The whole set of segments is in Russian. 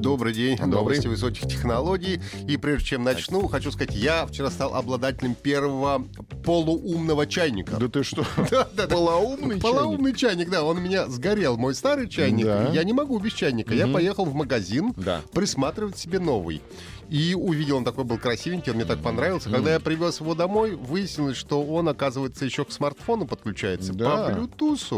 Добрый день. Добрый. Новости высоких технологий. И прежде чем начну, хочу сказать, я вчера стал обладателем первого полуумного чайника. Да ты что? Да, да. Полоумный чайник? Полоумный чайник, да. Он у меня сгорел, мой старый чайник. Да. Я не могу без чайника. Я поехал в магазин присматривать себе новый. И увидел, он такой был красивенький, он мне так понравился. Когда я привез его домой, выяснилось, что он, оказывается, еще к смартфону подключается. Да. По Bluetooth,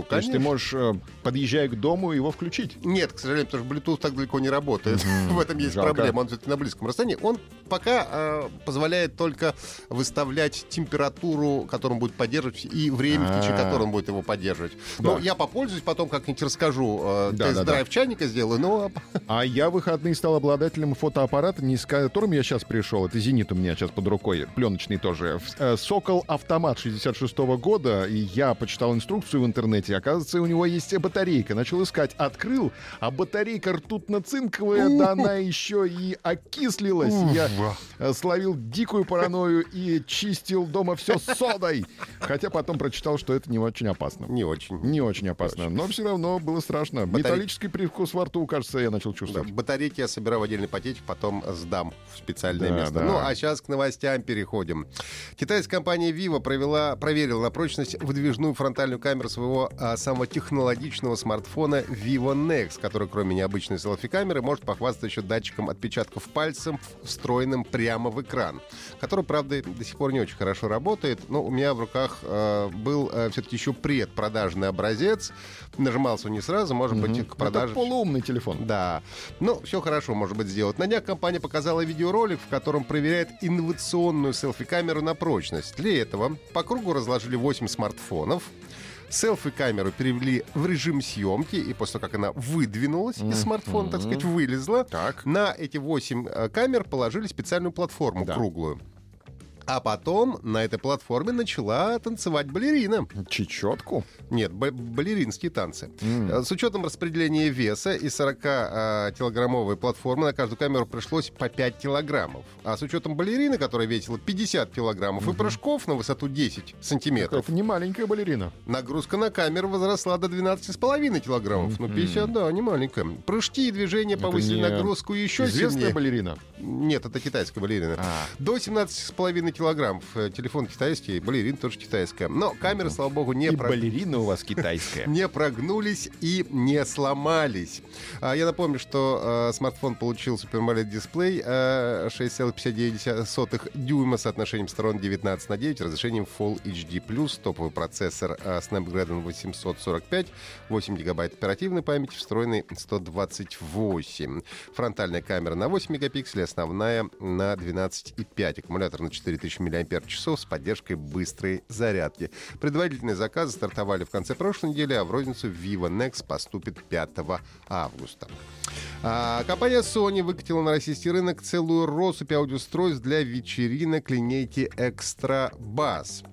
То есть ты конечно. можешь, э, подъезжая к дому, его включить? Нет, к сожалению, потому что Bluetooth так далеко не работает. В этом есть Жалко. проблема. Он все-таки на близком расстоянии. Он пока э, позволяет только выставлять температуру, которую он будет поддерживать, и время, в течение А. которого он будет его поддерживать. Но Да. я попользуюсь, потом как-нибудь расскажу. э, Да, Тест-драйв чайника сделаю. Но А я в выходные стал обладателем фотоаппарата, не с которым я сейчас пришел. Это «Зенит» у меня сейчас под рукой, пленочный тоже. Э, «Сокол Автомат» 66 года. И я почитал инструкцию в интернете. Оказывается, у него есть батарейка. Начал искать. Открыл, а батарейка ртутно-цинковая, да она еще и окислилась. Я э, словил дикую паранойю и чистил дома все содой. Хотя потом прочитал, что это не очень опасно. не очень. Не очень опасно, но все равно было страшно. Металлический привкус во рту, кажется, я начал чувствовать. батарейки я собираю в отдельный пакетик, потом сдам в специальное Да, место. да. Ну, а сейчас к новостям переходим. Китайская компания Vivo провела, проверила на прочность выдвижную фронтальную камеру своего а, самого технологичного смартфона Vivo Nex, который, кроме необычной селфи-камеры, может похвастаться еще датчиком отпечатков пальцем, встроенным прямо в экран, который, правда, до сих пор не очень хорошо работает. Но у меня в руках э, был все-таки еще предпродажный образец. Нажимался он не сразу, может быть, к продаже... Это полуумный телефон. Да. Ну, все хорошо, может быть, сделать. На днях компания показала видеоролик, в котором проверяет инновационную селфи-камеру на прочность. Для этого по кругу разложили 8 смартфонов. Селфи-камеру перевели в режим съемки, и после того, как она выдвинулась из смартфона, так сказать, вылезла, Так. на эти 8 э, камер положили специальную платформу Да. круглую. А потом на этой платформе начала танцевать балерина. Чечетку. Нет, ба- балеринские танцы. Э, С учетом распределения веса и 40-килограммовой платформы на каждую камеру пришлось по 5 килограммов. А с учетом балерины, которая весила 50 килограммов, и прыжков на высоту 10 сантиметров, Это не маленькая балерина. нагрузка на камеру возросла до 12,5 килограммов. Ну, 50, да, не маленькая. Прыжки и движения Это повысили не нагрузку еще Известная сильнее. балерина. Нет, это китайская балерина. А. До 17,5 килограммов. Э, Телефон китайский, балерин тоже китайская. Но камеры, слава богу, не И про- балерина у вас китайская. не прогнулись и не сломались. А, Я напомню, что э, смартфон получил Super AMOLED дисплей э, 6,59 дюйма с соотношением сторон 19 на 9, разрешением Full HD+, топовый процессор Snapdragon 845, 8 гигабайт оперативной памяти, встроенный 128. Фронтальная камера на 8 мегапикселей, основная на 12,5. Аккумулятор на 4000 мАч с поддержкой быстрой зарядки. Предварительные заказы стартовали в конце прошлой недели, а в розницу Vivo Nex поступит 5 августа. А, компания Sony выкатила на российский рынок целую россыпь аудиоустройств для вечеринок линейки Extra Bass.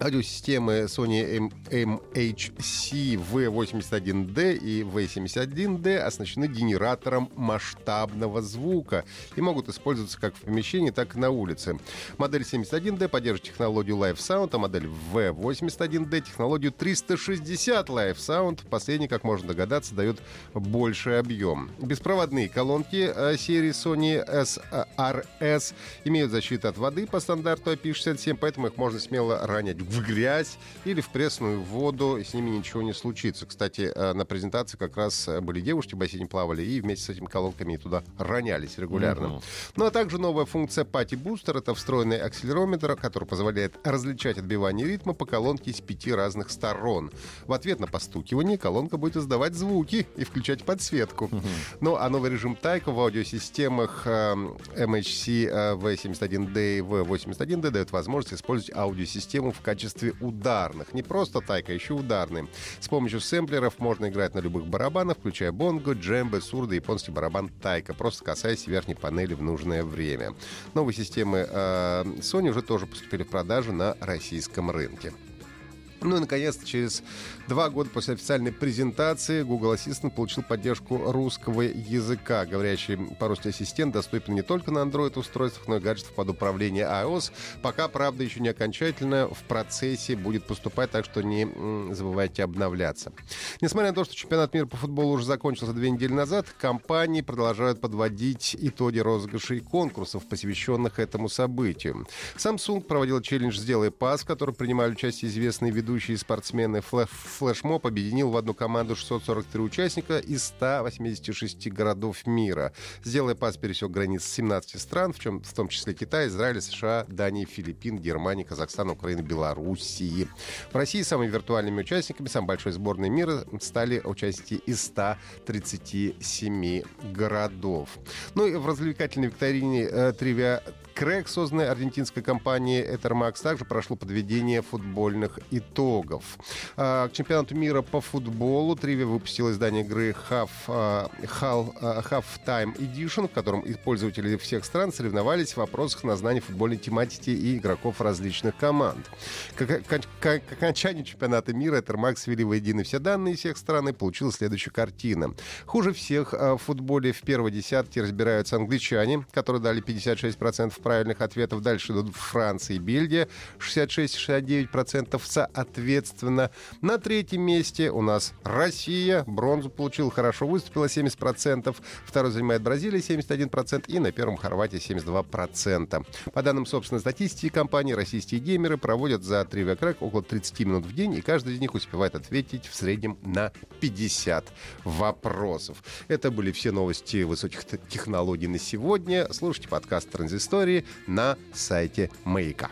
Аудиосистемы Sony MHC V81D и V71D оснащены генератором масштабного звука и могут использоваться как в помещении, так и на улице. Модель 71D поддерживает технологию Live Sound, а модель V81D технологию 360 Live Sound. Последний, как можно догадаться, дает больший объем. Беспроводные колонки э, серии Sony SRS имеют защиту от воды по стандарту IP67, поэтому их можно смело ронять в грязь или в пресную воду, и с ними ничего не случится. Кстати, э, на презентации как раз э, были девушки в бассейне плавали и вместе с этими колонками туда ронялись регулярно. Ну а также новая функция Party Booster — это встроенный акселерометр, который позволяет различать отбивание ритма по колонке с пяти разных сторон. В ответ на постукивание колонка будет издавать звуки и включать подсветку. Ну а новый режим Тайко в аудиосистемах э, MHC э, V71D и V81D дает возможность использовать аудиосистему в качестве качестве ударных. Не просто тайка, еще ударные. С помощью сэмплеров можно играть на любых барабанах, включая бонго, джембе, сурдо, японский барабан тайка, просто касаясь верхней панели в нужное время. Новые системы э, Sony уже тоже поступили в продажу на российском рынке. Ну и, наконец-то, через два года после официальной презентации Google Assistant получил поддержку русского языка. Говорящий по-русски ассистент доступен не только на Android-устройствах, но и гаджетах под управление iOS. Пока, правда, еще не окончательно в процессе будет поступать, так что не забывайте обновляться. Несмотря на то, что чемпионат мира по футболу уже закончился две недели назад, компании продолжают подводить итоги розыгрышей конкурсов, посвященных этому событию. Samsung проводил челлендж «Сделай пас», в котором принимали участие известные виды ведущие спортсмены флешмоб объединил в одну команду 643 участника из 186 городов мира. Сделая пас пересек границы 17 стран, в, чем, в том числе Китай, Израиль, США, Дания, Филиппин, Германия, Казахстан, Украина, Белоруссии. В России самыми виртуальными участниками самой большой сборной мира стали участники из 137 городов. Ну и в развлекательной викторине э, «Тривиа Крэк, созданной аргентинской компанией Ethermax, также прошло подведение футбольных итогов. А, к чемпионату мира по футболу Тривия выпустила издание игры Half, а, Half, а, Half Time Edition, в котором пользователи всех стран соревновались в вопросах на знание футбольной тематики и игроков различных команд. К, к, окончанию чемпионата мира Ethermax свели воедино все данные всех стран и получилась следующая картина. Хуже всех в футболе в первой десятке разбираются англичане, которые дали 56% правильных ответов. Дальше идут Франция и Бельгия 66-69% соответственно. На третьем месте у нас Россия. Бронзу получил, хорошо выступила 70%. Второй занимает Бразилия 71%. И на первом Хорватия 72%. По данным собственной статистики компании, российские геймеры проводят за Trivia Crack около 30 минут в день, и каждый из них успевает ответить в среднем на 50 вопросов. Это были все новости высоких технологий на сегодня. Слушайте подкаст «Транзистории» на сайте Маяка.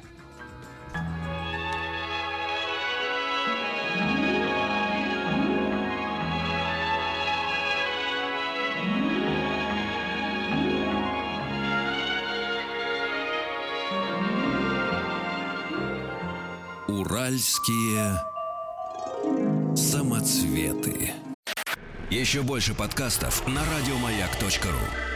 Уральские самоцветы. Еще больше подкастов на радиомаяк.ру.